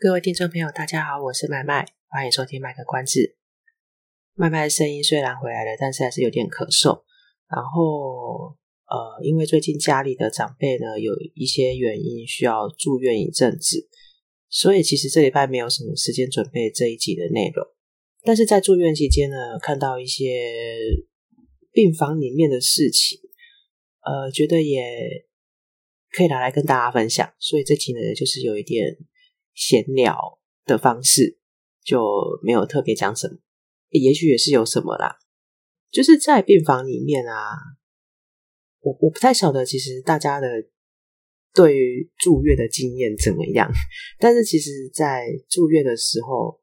各位听众朋友，大家好，我是麦麦，欢迎收听卖个关子。麦麦声音虽然回来了，但是还是有点咳嗽。然后，呃，因为最近家里的长辈呢，有一些原因需要住院一阵子，所以其实这礼拜没有什么时间准备这一集的内容。但是在住院期间呢，看到一些病房里面的事情，呃，觉得也可以拿来跟大家分享。所以这集呢，就是有一点。闲聊的方式就没有特别讲什么，也许也是有什么啦。就是在病房里面啊，我我不太晓得，其实大家的对于住院的经验怎么样。但是其实，在住院的时候，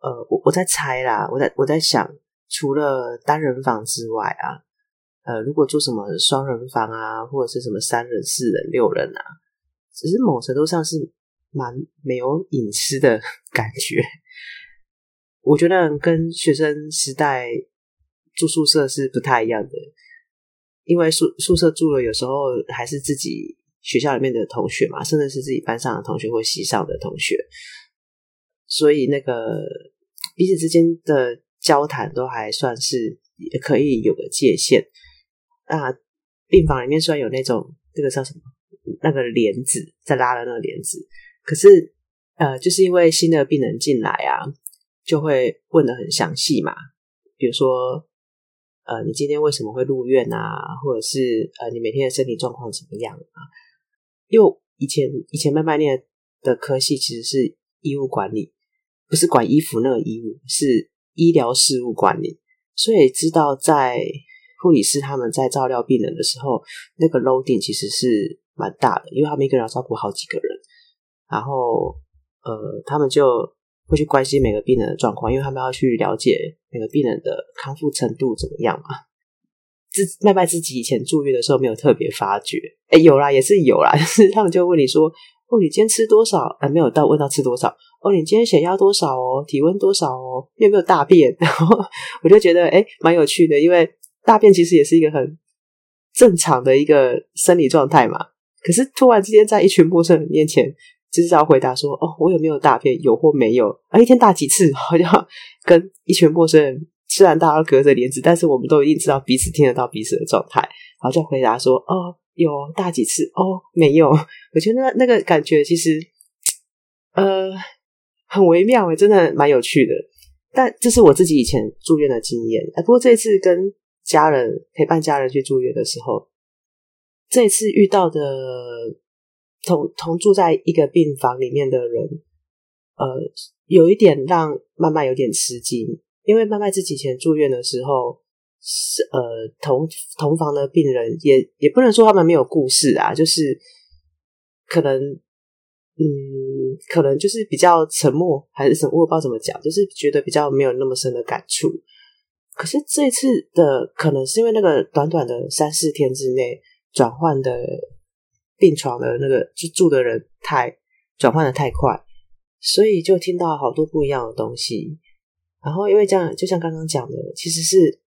呃，我我在猜啦，我在我在想，除了单人房之外啊，呃，如果住什么双人房啊，或者是什么三人、四人、六人啊，只是某程度上是。蛮没有隐私的感觉，我觉得跟学生时代住宿舍是不太一样的，因为宿宿舍住了，有时候还是自己学校里面的同学嘛，甚至是自己班上的同学或系上的同学，所以那个彼此之间的交谈都还算是也可以有个界限。那病房里面虽然有那种这个叫什么那个帘子在拉的那个帘子。可是，呃，就是因为新的病人进来啊，就会问的很详细嘛。比如说，呃，你今天为什么会入院啊？或者是呃，你每天的身体状况怎么样啊？因为以前以前麦麦念的科系其实是医务管理，不是管衣服那个医务，是医疗事务管理，所以知道在护理师他们在照料病人的时候，那个 loading 其实是蛮大的，因为他们一个人要照顾好几个人。然后，呃，他们就会去关心每个病人的状况，因为他们要去了解每个病人的康复程度怎么样嘛。自麦麦自己以前住院的时候没有特别发觉，哎有啦，也是有啦，就是他们就问你说：“哦，你今天吃多少？”呃，没有到问到吃多少。哦，你今天血压多少哦？体温多少哦？你有没有大便？然后我就觉得哎蛮有趣的，因为大便其实也是一个很正常的一个生理状态嘛。可是突然之间在一群陌生人面前。就是要回答说哦，我有没有大便？有或没有？啊，一天大几次？好像跟一群陌生人，虽然大家隔着帘子，但是我们都一定知道彼此听得到彼此的状态。然后就回答说哦，有大几次？哦，没有。我觉得那那个感觉其实呃很微妙诶，真的蛮有趣的。但这是我自己以前住院的经验。哎，不过这一次跟家人陪伴家人去住院的时候，这一次遇到的。同同住在一个病房里面的人，呃，有一点让曼曼有点吃惊，因为曼曼自己以前住院的时候，是呃同同房的病人也也不能说他们没有故事啊，就是可能嗯，可能就是比较沉默还是什么，我不知道怎么讲，就是觉得比较没有那么深的感触。可是这次的可能是因为那个短短的三四天之内转换的。病床的那个就住的人太转换的太快，所以就听到好多不一样的东西。然后因为这样，就像刚刚讲的，其实是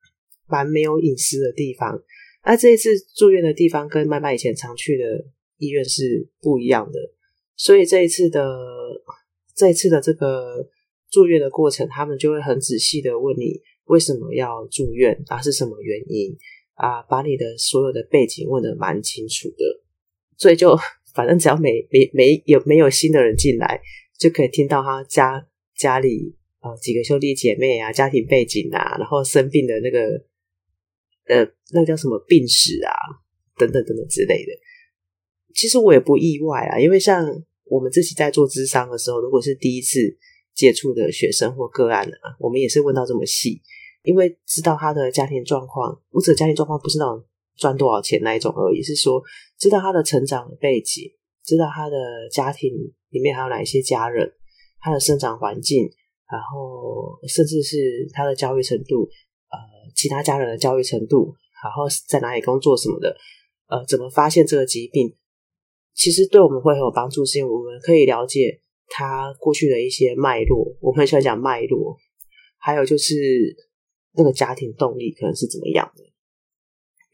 蛮没有隐私的地方。那这一次住院的地方跟麦麦以前常去的医院是不一样的，所以这一次的这一次的这个住院的过程，他们就会很仔细的问你为什么要住院啊，是什么原因啊，把你的所有的背景问的蛮清楚的。所以就 反正只要没没没有没有新的人进来，就可以听到他家家里呃几个兄弟姐妹啊，家庭背景啊，然后生病的那个呃那个叫什么病史啊，等等等等之类的。其实我也不意外啊，因为像我们自己在做咨商的时候，如果是第一次接触的学生或个案啊，我们也是问到这么细，因为知道他的家庭状况，或者家庭状况不是那种。赚多少钱那一种而已，是说知道他的成长背景，知道他的家庭里面还有哪一些家人，他的生长环境，然后甚至是他的教育程度，呃，其他家人的教育程度，然后在哪里工作什么的，呃，怎么发现这个疾病，其实对我们会很有帮助，是因为我们可以了解他过去的一些脉络，我们很喜欢讲脉络，还有就是那个家庭动力可能是怎么样的，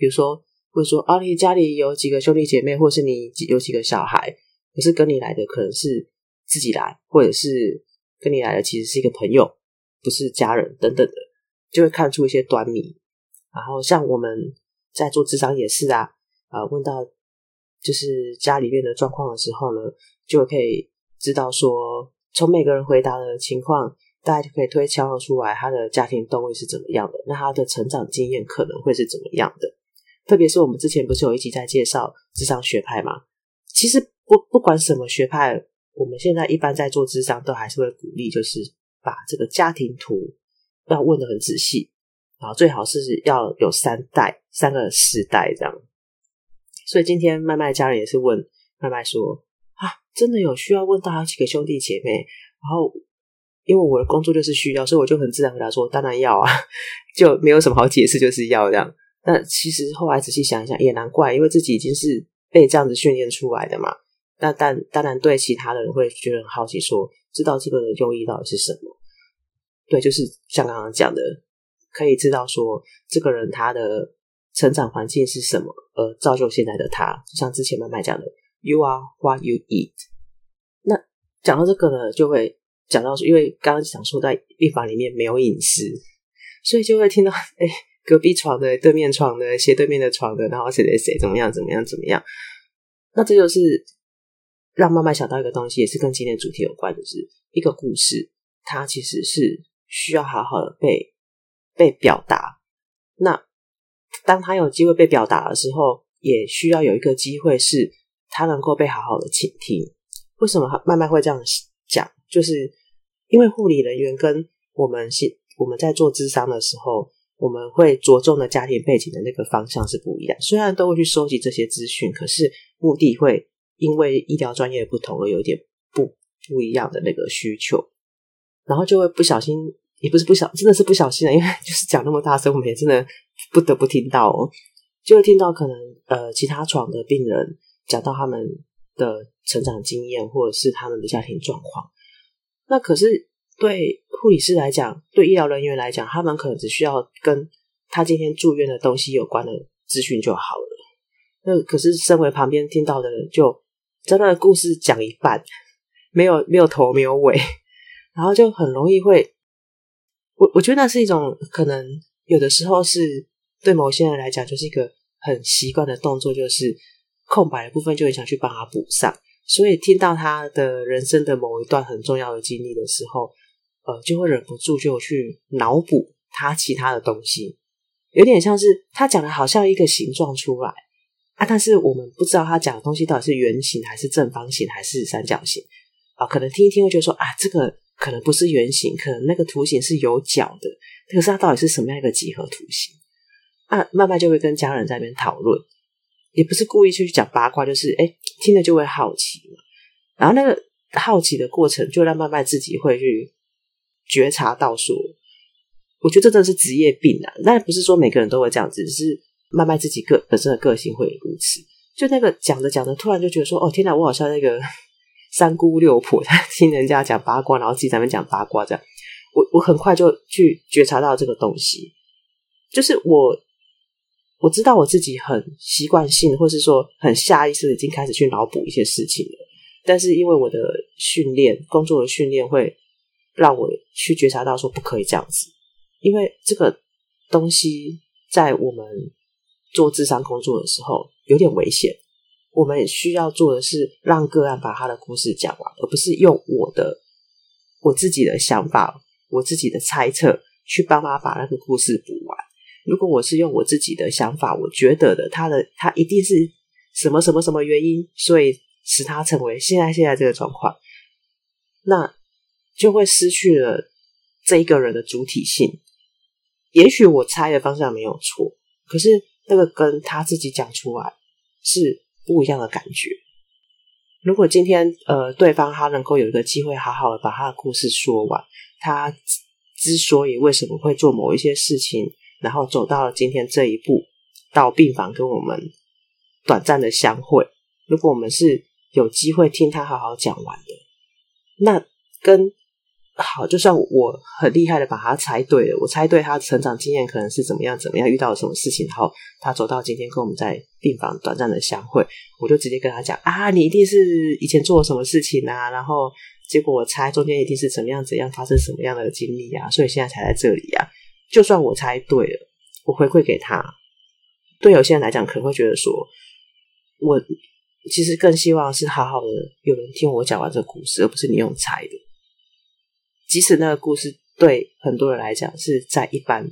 比如说，或者说啊，你家里有几个兄弟姐妹，或是你有几个小孩，可是跟你来的可能是自己来，或者是跟你来的其实是一个朋友，不是家人等等的，就会看出一些端倪。然后像我们在做咨商也是啊，啊、问到就是家里面的状况的时候呢，就可以知道说，从每个人回答的情况，大家就可以推敲出来他的家庭动力是怎么样的，那他的成长经验可能会是怎么样的。特别是我们之前不是有一集在介绍智商学派吗？其实不不管什么学派，我们现在一般在做智商都还是会鼓励，就是把这个家庭图要问的很仔细，然后最好是要有三代、三个世代这样。所以今天麦麦家人也是问麦麦说啊，真的有需要问到好几个兄弟姐妹？然后因为我的工作就是需要，所以我就很自然回答说，当然要啊，就没有什么好解释，就是要这样。但其实后来仔细想一想，也难怪，因为自己已经是被这样子训练出来的嘛。那但当然对其他的人会觉得很好奇说，知道这个的用意到底是什么？对，就是像刚刚讲的，可以知道说这个人他的成长环境是什么，而造就现在的他。就像之前麦麦讲的，“You are what you eat”。那讲到这个呢，就会讲到说，因为刚刚讲说在病房里面没有隐私，所以就会听到哎。隔壁床的、对面床的、斜对面的床的，然后谁谁谁怎么样、怎么样、怎么样？那这就是让麦麦想到一个东西，也是跟今天主题有关，就是一个故事，它其实是需要好好的被被表达。那当他有机会被表达的时候，也需要有一个机会是他能够被好好的倾听。为什么慢慢会这样讲？就是因为护理人员跟我们现我们在做智商的时候。我们会着重的家庭背景的那个方向是不一样，虽然都会去收集这些资讯，可是目的会因为医疗专业不同而有一点不不一样的那个需求，然后就会不小心，也不是不小，真的是不小心的，因为就是讲那么大声，我们也真的不得不听到哦，就会听到可能呃其他床的病人讲到他们的成长经验或者是他们的家庭状况，那可是。对护理师来讲，对医疗人员来讲，他们可能只需要跟他今天住院的东西有关的资讯就好了。那可是身为旁边听到的人，就真的故事讲一半，没有没有头没有尾，然后就很容易会，我我觉得那是一种可能，有的时候是对某些人来讲，就是一个很习惯的动作，就是空白的部分就很想去帮他补上。所以听到他的人生的某一段很重要的经历的时候，呃，就会忍不住就去脑补他其他的东西，有点像是他讲的好像一个形状出来啊，但是我们不知道他讲的东西到底是圆形还是正方形还是三角形啊，可能听一听会觉得说啊，这个可能不是圆形，可能那个图形是有角的，可是它到底是什么样一个几何图形啊？慢慢就会跟家人在那边讨论，也不是故意去讲八卦，就是诶听了就会好奇嘛，然后那个好奇的过程就让慢慢自己会去。觉察到说，我觉得这真的是职业病啊！但不是说每个人都会这样子，只是慢慢自己个本身的个性会如此。就那个讲着讲着，突然就觉得说，哦天哪，我好像那个 三姑六婆在 听人家讲八卦，然后自己在那边讲八卦这样。我我很快就去觉察到这个东西，就是我我知道我自己很习惯性，或是说很下意识已经开始去脑补一些事情了。但是因为我的训练，工作的训练会。让我去觉察到说不可以这样子，因为这个东西在我们做智商工作的时候有点危险。我们需要做的是让个案把他的故事讲完，而不是用我的我自己的想法、我自己的猜测去帮他把那个故事补完。如果我是用我自己的想法，我觉得的他的他一定是什么什么什么原因，所以使他成为现在现在这个状况。那。就会失去了这一个人的主体性。也许我猜的方向没有错，可是那个跟他自己讲出来是不一样的感觉。如果今天呃对方他能够有一个机会好好的把他的故事说完，他之所以为什么会做某一些事情，然后走到了今天这一步，到病房跟我们短暂的相会，如果我们是有机会听他好好讲完的，那跟。好，就算我很厉害的把他猜对了，我猜对他成长经验可能是怎么样怎么样，遇到了什么事情，然后他走到今天跟我们在病房短暂的相会，我就直接跟他讲啊，你一定是以前做了什么事情啊，然后结果我猜中间一定是怎么样怎样发生什么样的经历啊，所以现在才在这里啊。就算我猜对了，我回馈给他，对有些人来讲可能会觉得说，我其实更希望是好好的有人听我讲完这个故事，而不是你用猜的。即使那个故事对很多人来讲是再一般、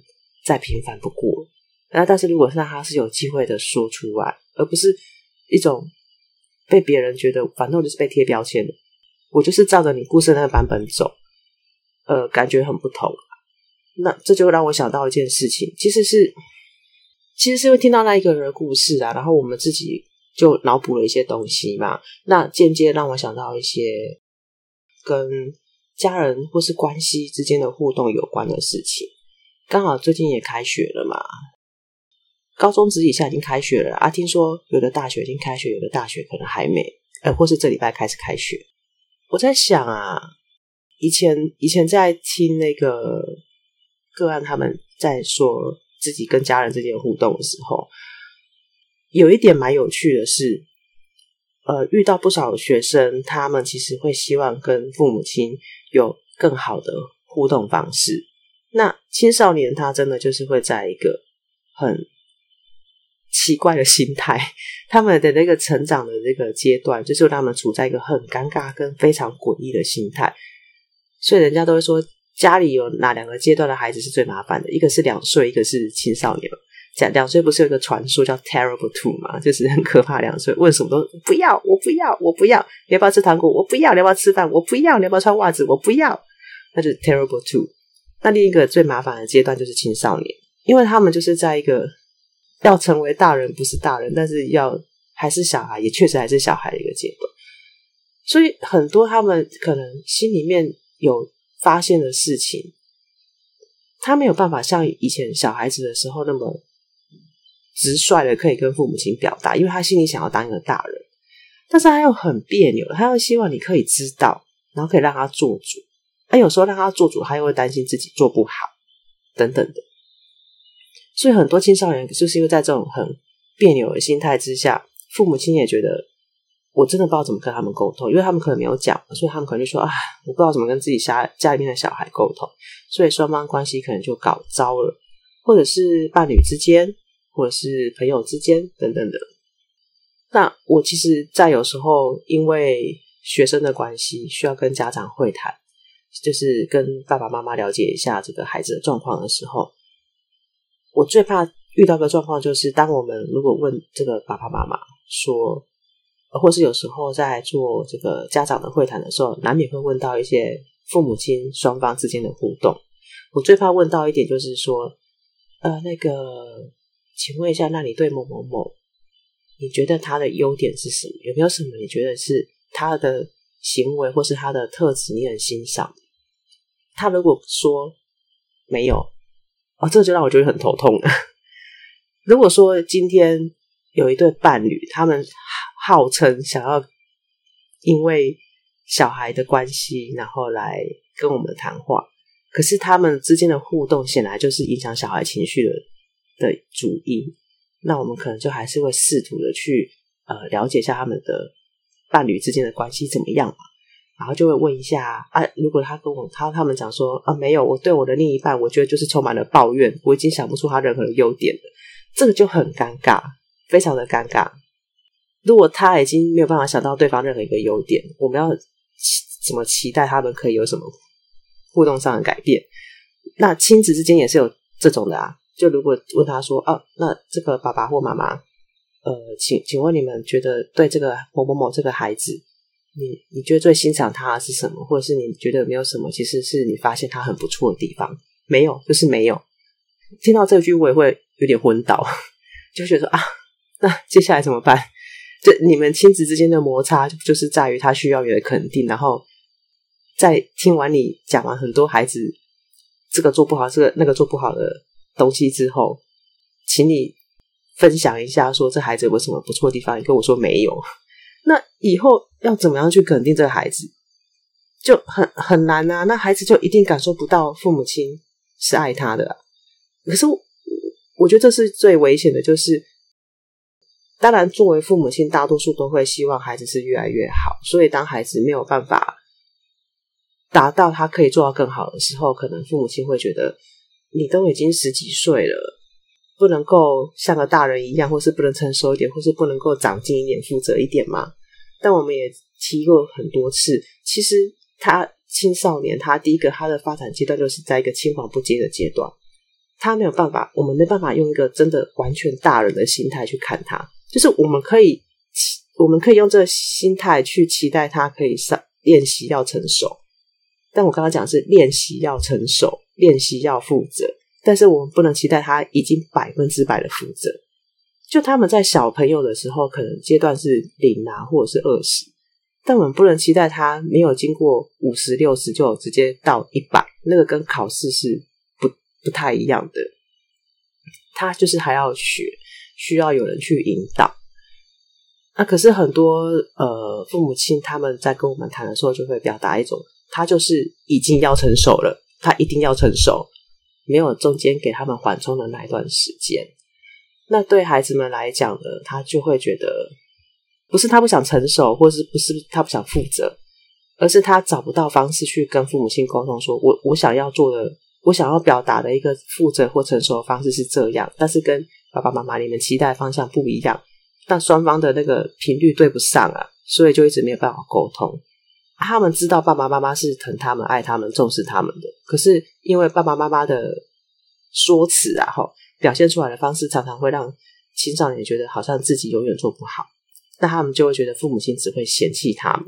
再平凡不过，那但是如果是他是有机会的说出来，而不是一种被别人觉得反正就是被贴标签的，我就是照着你故事那个版本走，呃，感觉很不同。那这就让我想到一件事情，其实是其实是会听到那一个人的故事啊，然后我们自己就脑补了一些东西嘛，那间接让我想到一些跟。家人或是关系之间的互动有关的事情，刚好最近也开学了嘛，高中职以下已经开学了啊。听说有的大学已经开学，有的大学可能还没，呃，或是这礼拜开始开学。我在想啊，以前以前在听那个个案他们在说自己跟家人之间互动的时候，有一点蛮有趣的是，呃，遇到不少学生，他们其实会希望跟父母亲。有更好的互动方式。那青少年他真的就是会在一个很奇怪的心态，他们的那个成长的这个阶段，就是他们处在一个很尴尬跟非常诡异的心态。所以人家都会说，家里有哪两个阶段的孩子是最麻烦的？一个是两岁，一个是青少年。讲两岁不是有个传说叫 Terrible Two 吗？就是很可怕，两岁问什么都不要，我不要，我不要。你要不要吃糖果？我不要。你要不要吃饭？我不要。你要不要穿袜子？我不要。那就是 Terrible Two。那另一个最麻烦的阶段就是青少年，因为他们就是在一个要成为大人，不是大人，但是要还是小孩，也确实还是小孩的一个阶段。所以很多他们可能心里面有发现的事情，他没有办法像以前小孩子的时候那么。直率的可以跟父母亲表达，因为他心里想要当一个大人，但是他又很别扭，他又希望你可以知道，然后可以让他做主。他有时候让他做主，他又会担心自己做不好，等等的。所以很多青少年就是因为在这种很别扭的心态之下，父母亲也觉得我真的不知道怎么跟他们沟通，因为他们可能没有讲，所以他们可能就说啊，我不知道怎么跟自己家家里面的小孩沟通，所以双方关系可能就搞糟了，或者是伴侣之间。或者是朋友之间等等的，那我其实，在有时候因为学生的关系，需要跟家长会谈，就是跟爸爸妈妈了解一下这个孩子的状况的时候，我最怕遇到的状况就是，当我们如果问这个爸爸妈妈说，或是有时候在做这个家长的会谈的时候，难免会问到一些父母亲双方之间的互动。我最怕问到一点，就是说，呃，那个。请问一下，那你对某某某，你觉得他的优点是什么？有没有什么你觉得是他的行为或是他的特质你很欣赏？他如果说没有，哦，这就让我觉得很头痛了。如果说今天有一对伴侣，他们号称想要因为小孩的关系，然后来跟我们谈话，可是他们之间的互动显然就是影响小孩情绪的。的主因，那我们可能就还是会试图的去呃了解一下他们的伴侣之间的关系怎么样嘛，然后就会问一下啊，如果他跟我他他们讲说啊没有，我对我的另一半我觉得就是充满了抱怨，我已经想不出他任何的优点了，这个就很尴尬，非常的尴尬。如果他已经没有办法想到对方任何一个优点，我们要怎么期待他们可以有什么互动上的改变？那亲子之间也是有这种的啊。就如果问他说：“哦，那这个爸爸或妈妈，呃，请请问你们觉得对这个某某某这个孩子，你你觉得最欣赏他是什么？或者是你觉得没有什么，其实是你发现他很不错的地方？没有，就是没有。听到这句，我也会有点昏倒，就觉得啊，那接下来怎么办？就你们亲子之间的摩擦，就是在于他需要你的肯定，然后在听完你讲完很多孩子这个做不好，这个那个做不好的东西之后，请你分享一下，说这孩子有什么不错的地方？你跟我说没有，那以后要怎么样去肯定这个孩子，就很很难啊。那孩子就一定感受不到父母亲是爱他的。可是，我觉得这是最危险的，就是。当然，作为父母亲，大多数都会希望孩子是越来越好。所以，当孩子没有办法达到他可以做到更好的时候，可能父母亲会觉得你都已经十几岁了，不能够像个大人一样，或是不能成熟一点，或是不能够长进一点、负责一点吗？但我们也提过很多次，其实他青少年，他第一个他的发展阶段就是在一个青黄不接的阶段，他没有办法，我们没办法用一个真的完全大人的心态去看他。就是我们可以，我们可以用这个心态去期待他可以上练习要成熟，但我刚刚讲是练习要成熟，练习要负责，但是我们不能期待他已经百分之百的负责。就他们在小朋友的时候，可能阶段是零啊，或者是二十，但我们不能期待他没有经过五十六十就直接到一百，那个跟考试是不不太一样的。他就是还要学。需要有人去引导，那可是很多呃父母亲他们在跟我们谈的时候，就会表达一种，他就是已经要成熟了，他一定要成熟，没有中间给他们缓冲的那一段时间。那对孩子们来讲呢，他就会觉得，不是他不想成熟，或是不是他不想负责，而是他找不到方式去跟父母亲沟通说，我我想要做的，我想要表达的一个负责或成熟的方式是这样，但是跟爸爸妈妈，你们期待方向不一样，但双方的那个频率对不上啊，所以就一直没有办法沟通。他们知道爸爸妈妈是疼他们、爱他们、重视他们的，可是因为爸爸妈妈的说辞啊，哈，表现出来的方式常常会让青少年觉得好像自己永远做不好，那他们就会觉得父母亲只会嫌弃他们。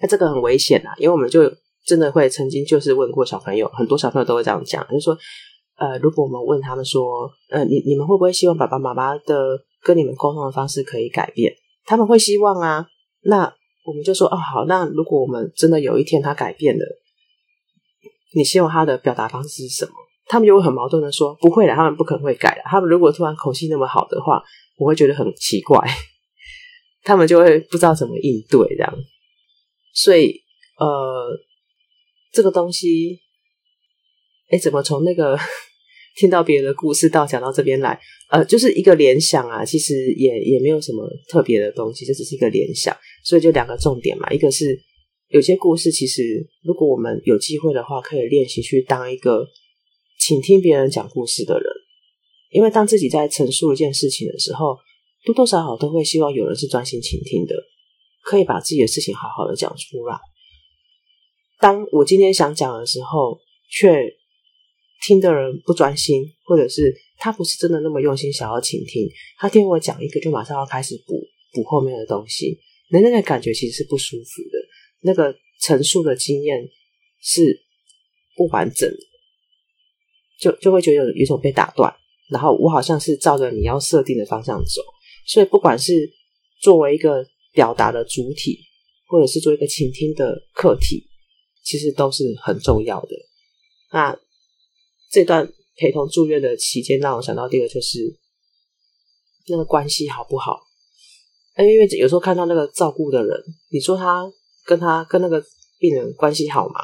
那这个很危险啊，因为我们就真的会曾经就是问过小朋友，很多小朋友都会这样讲，就是说。呃，如果我们问他们说，呃，你你们会不会希望爸爸妈妈的跟你们沟通的方式可以改变？他们会希望啊。那我们就说，哦，好，那如果我们真的有一天他改变了，你希望他的表达方式是什么？他们就会很矛盾的说，不会的，他们不可能会改的。他们如果突然口气那么好的话，我会觉得很奇怪，他们就会不知道怎么应对这样。所以，呃，这个东西，哎，怎么从那个？听到别人的故事到讲到这边来，呃，就是一个联想啊，其实也也没有什么特别的东西，这只是一个联想，所以就两个重点嘛，一个是有些故事，其实如果我们有机会的话，可以练习去当一个倾听别人讲故事的人，因为当自己在陈述一件事情的时候，多多少少都会希望有人是专心倾听的，可以把自己的事情好好的讲出来。当我今天想讲的时候，却听的人不专心，或者是他不是真的那么用心想要倾听，他听我讲一个就马上要开始补补后面的东西，那那个感觉其实是不舒服的，那个陈述的经验是不完整的，就就会觉得有一种被打断，然后我好像是照着你要设定的方向走，所以不管是作为一个表达的主体，或者是做一个倾听的客体，其实都是很重要的。那。这段陪同住院的期间，让我想到第二个就是那个关系好不好？因为有时候看到那个照顾的人，你说他跟他跟那个病人关系好吗？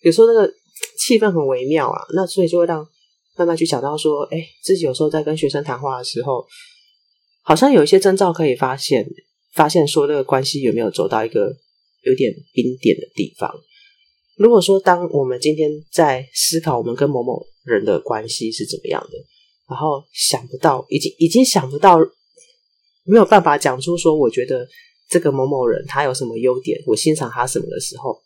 有时候那个气氛很微妙啊，那所以就会让慢慢去想到说，哎，自己有时候在跟学生谈话的时候，好像有一些征兆可以发现，发现说那个关系有没有走到一个有点冰点的地方。如果说当我们今天在思考我们跟某某人的关系是怎么样的，然后想不到，已经已经想不到，没有办法讲出说，我觉得这个某某人他有什么优点，我欣赏他什么的时候，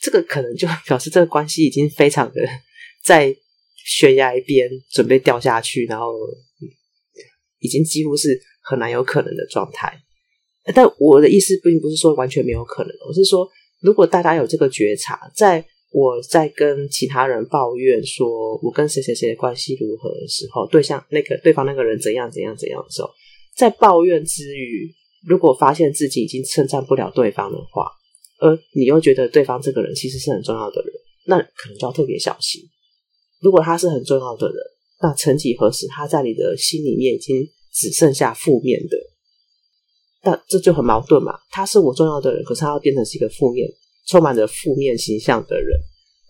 这个可能就表示这个关系已经非常的在悬崖边准备掉下去，然后已经几乎是很难有可能的状态。但我的意思并不是说完全没有可能，我是说，如果大家有这个觉察，在。我在跟其他人抱怨说，我跟谁谁谁的关系如何的时候，对象那个对方那个人怎样怎样怎样的时候，在抱怨之余，如果发现自己已经称赞不了对方的话，而你又觉得对方这个人其实是很重要的人，那可能就要特别小心。如果他是很重要的人，那曾几何时他在你的心里面已经只剩下负面的，那这就很矛盾嘛。他是我重要的人，可是他要变成是一个负面、充满着负面形象的人，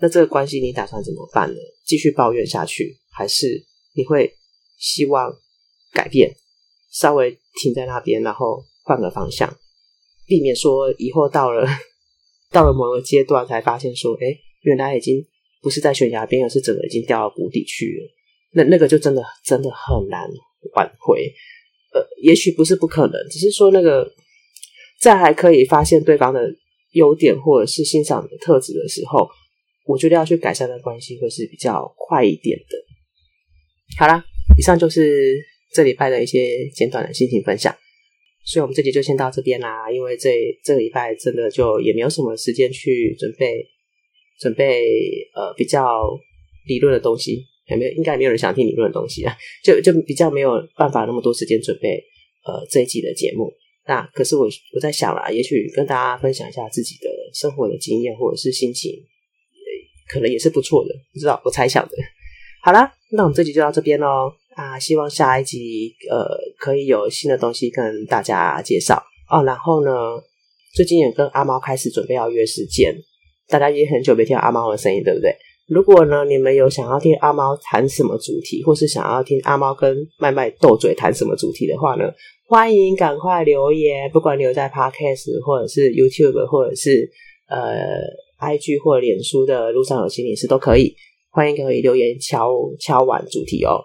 那这个关系你打算怎么办呢？继续抱怨下去，还是你会希望改变，稍微停在那边，然后换个方向，避免说以后到了到了某个阶段才发现说，哎，原来已经不是在悬崖边，而是整个已经掉到谷底去了。那那个就真的真的很难挽回。呃，也许不是不可能，只是说那个在还可以发现对方的优点或者是欣赏的特质的时候，我觉得要去改善的关系会是比较快一点的。好啦，以上就是这礼拜的一些简短的心情分享。所以我们这集就先到这边啦，因为这这个礼拜真的就也没有什么时间去准备准备呃比较理论的东西，还没有，应该没有人想听理论的东西啊，就就比较没有办法那么多时间准备呃这一集的节目。那可是我我在想啦，也许跟大家分享一下自己的生活的经验或者是心情，可能也是不错的，不知道我猜想的。好啦，那我们这集就到这边喽。啊，希望下一集呃可以有新的东西跟大家介绍哦。然后呢，最近也跟阿猫开始准备要约时间，大家也很久没听阿猫的声音，对不对？如果呢你们有想要听阿猫谈什么主题，或是想要听阿猫跟麦麦斗嘴谈什么主题的话呢，欢迎赶快留言，不管留在 Podcast 或者是 YouTube 或者是呃 IG 或脸书的路上有心理师都可以，欢迎可以留言敲敲完主题哦。